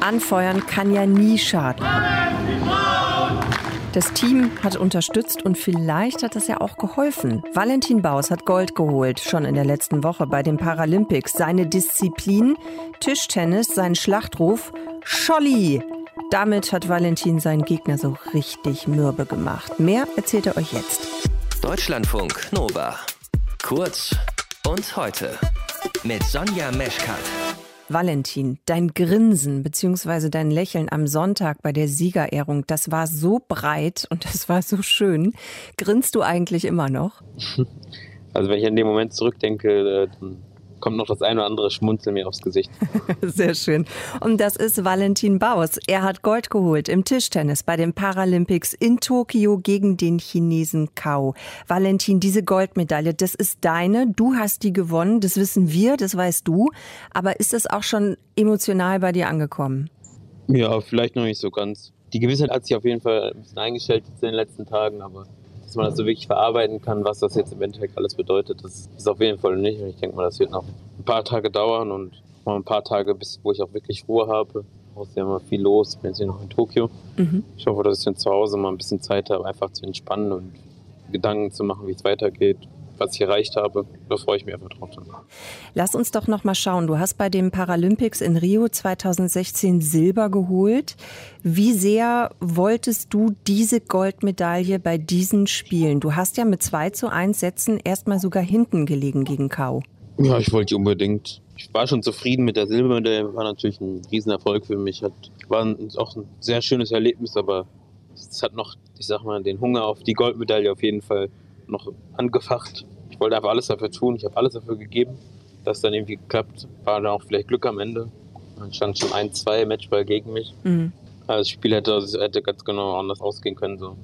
Anfeuern kann ja nie schaden. Das Team hat unterstützt und vielleicht hat das ja auch geholfen. Valentin Baus hat Gold geholt, schon in der letzten Woche bei den Paralympics. Seine Disziplin, Tischtennis, sein Schlachtruf, Scholli. Damit hat Valentin seinen Gegner so richtig mürbe gemacht. Mehr erzählt er euch jetzt. Deutschlandfunk Nova. Kurz und heute mit Sonja Meschkat. Valentin, dein Grinsen bzw. dein Lächeln am Sonntag bei der Siegerehrung, das war so breit und das war so schön. Grinst du eigentlich immer noch? Also wenn ich an den Moment zurückdenke, äh, dann kommt noch das ein oder andere Schmunzeln mir aufs Gesicht. Sehr schön. Und das ist Valentin Baus. Er hat Gold geholt im Tischtennis bei den Paralympics in Tokio gegen den Chinesen Kao. Valentin, diese Goldmedaille, das ist deine. Du hast die gewonnen. Das wissen wir, das weißt du. Aber ist das auch schon emotional bei dir angekommen? Ja, vielleicht noch nicht so ganz. Die Gewissheit hat sich auf jeden Fall ein bisschen eingestellt in den letzten Tagen, aber man das so wirklich verarbeiten kann, was das jetzt im Endeffekt alles bedeutet, das ist auf jeden Fall nicht. Und ich denke mal, das wird noch ein paar Tage dauern und mal ein paar Tage, bis wo ich auch wirklich Ruhe habe. Es ist ja immer viel los. Ich bin jetzt hier noch in Tokio. Mhm. Ich hoffe, dass ich dann zu Hause mal ein bisschen Zeit habe, einfach zu entspannen und Gedanken zu machen, wie es weitergeht was ich erreicht habe. Da freue ich mich einfach drauf. Lass uns doch noch mal schauen. Du hast bei den Paralympics in Rio 2016 Silber geholt. Wie sehr wolltest du diese Goldmedaille bei diesen Spielen? Du hast ja mit 2 zu 1 Sätzen erstmal sogar hinten gelegen gegen Kau. Ja, ich wollte die unbedingt. Ich war schon zufrieden mit der Silbermedaille, war natürlich ein Riesenerfolg für mich. Hat, war auch ein sehr schönes Erlebnis, aber es hat noch, ich sag mal, den Hunger auf die Goldmedaille auf jeden Fall noch angefacht. Ich wollte einfach alles dafür tun. Ich habe alles dafür gegeben, dass dann irgendwie klappt. War dann auch vielleicht Glück am Ende. Dann stand schon ein, zwei Matchball gegen mich. Mhm. Also das Spiel hätte, hätte ganz genau anders ausgehen können. So.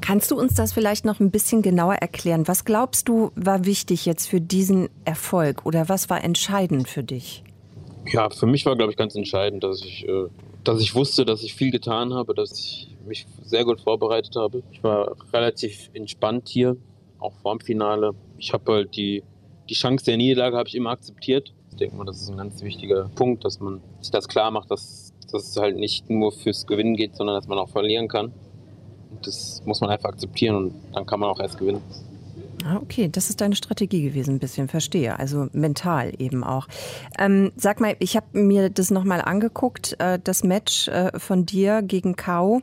Kannst du uns das vielleicht noch ein bisschen genauer erklären? Was glaubst du, war wichtig jetzt für diesen Erfolg oder was war entscheidend für dich? Ja, für mich war, glaube ich, ganz entscheidend, dass ich, äh, dass ich wusste, dass ich viel getan habe, dass ich mich sehr gut vorbereitet habe. Ich war relativ entspannt hier auch vorm Finale. Ich habe halt die, die Chance der Niederlage habe ich immer akzeptiert. Ich denke mal, das ist ein ganz wichtiger Punkt, dass man sich das klar macht, dass, dass es halt nicht nur fürs Gewinnen geht, sondern dass man auch verlieren kann. Und das muss man einfach akzeptieren und dann kann man auch erst gewinnen. Ah, okay, das ist deine Strategie gewesen, ein bisschen, verstehe. Also mental eben auch. Ähm, sag mal, ich habe mir das nochmal angeguckt, äh, das Match äh, von dir gegen Kau.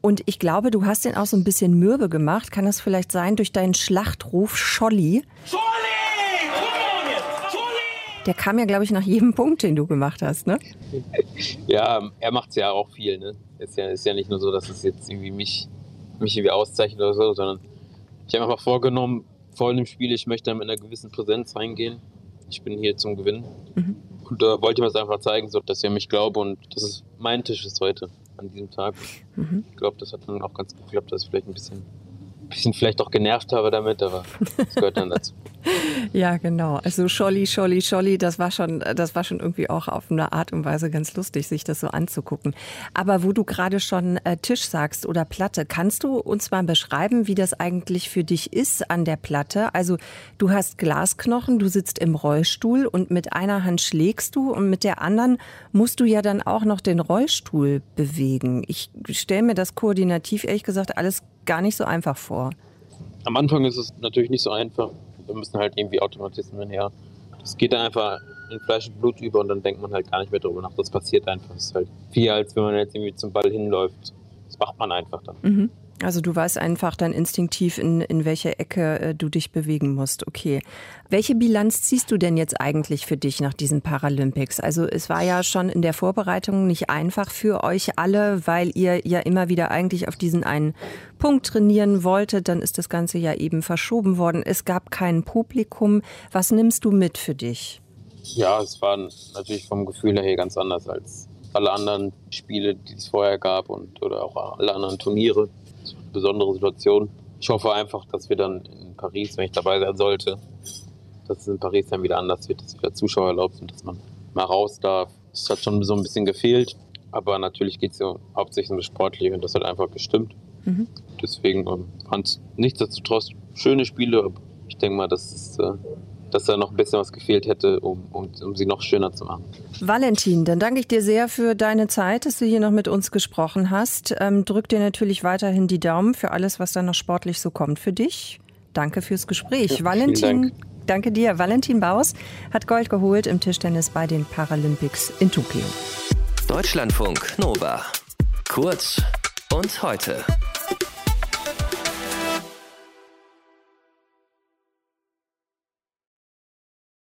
Und ich glaube, du hast den auch so ein bisschen mürbe gemacht. Kann das vielleicht sein durch deinen Schlachtruf Scholli? Scholli! Der kam ja, glaube ich, nach jedem Punkt, den du gemacht hast, ne? Ja, er macht es ja auch viel, ne? Ist ja, ist ja nicht nur so, dass es jetzt irgendwie mich, mich irgendwie auszeichnet oder so, sondern ich habe einfach vorgenommen, vor dem Spiel, ich möchte mit einer gewissen Präsenz reingehen. Ich bin hier zum Gewinnen. Mhm. Und da wollte ich mir das einfach zeigen, so, dass an mich glaube und dass es mein Tisch ist heute an diesem Tag. Mhm. Ich glaube, das hat dann auch ganz gut geklappt, dass ich vielleicht ein bisschen, bisschen vielleicht auch genervt habe damit, aber das gehört dann dazu. ja, genau. Also Scholli, Scholli, Scholli, das war schon, das war schon irgendwie auch auf eine Art und Weise ganz lustig, sich das so anzugucken. Aber wo du gerade schon äh, Tisch sagst oder Platte, kannst du uns mal beschreiben, wie das eigentlich für dich ist an der Platte? Also du hast Glasknochen, du sitzt im Rollstuhl und mit einer Hand schlägst du und mit der anderen musst du ja dann auch noch den Rollstuhl bewegen. Ich stelle mir das koordinativ ehrlich gesagt alles gar nicht so einfach vor. Am Anfang ist es natürlich nicht so einfach wir müssen halt irgendwie Automatismen her. Das geht dann einfach in Fleisch und Blut über und dann denkt man halt gar nicht mehr drüber nach. Das passiert einfach. Das ist halt viel, als wenn man jetzt irgendwie zum Ball hinläuft. Das macht man einfach dann. Mhm. Also du weißt einfach dann instinktiv, in, in welche Ecke äh, du dich bewegen musst. Okay. Welche Bilanz ziehst du denn jetzt eigentlich für dich nach diesen Paralympics? Also es war ja schon in der Vorbereitung nicht einfach für euch alle, weil ihr ja immer wieder eigentlich auf diesen einen Punkt trainieren wolltet. Dann ist das Ganze ja eben verschoben worden. Es gab kein Publikum. Was nimmst du mit für dich? Ja, es war natürlich vom Gefühl her ganz anders als alle anderen Spiele, die es vorher gab und oder auch alle anderen Turniere besondere Situation. Ich hoffe einfach, dass wir dann in Paris, wenn ich dabei sein sollte, dass es in Paris dann wieder anders wird, dass wieder Zuschauer erlaubt sind, dass man mal raus darf. Das hat schon so ein bisschen gefehlt, aber natürlich geht es ja hauptsächlich um das Sportliche und das hat einfach gestimmt. Mhm. Deswegen ähm, fand es nichtsdestotrotz schöne Spiele. Ich denke mal, dass, es, äh, dass da noch ein bisschen was gefehlt hätte, um, um, um sie noch schöner zu machen. Valentin, dann danke ich dir sehr für deine Zeit, dass du hier noch mit uns gesprochen hast. Ähm, drück dir natürlich weiterhin die Daumen für alles, was da noch sportlich so kommt für dich. Danke fürs Gespräch. Ja, Valentin, Dank. danke dir. Valentin Baus hat Gold geholt im Tischtennis bei den Paralympics in Tokio. Deutschlandfunk Nova. Kurz und heute.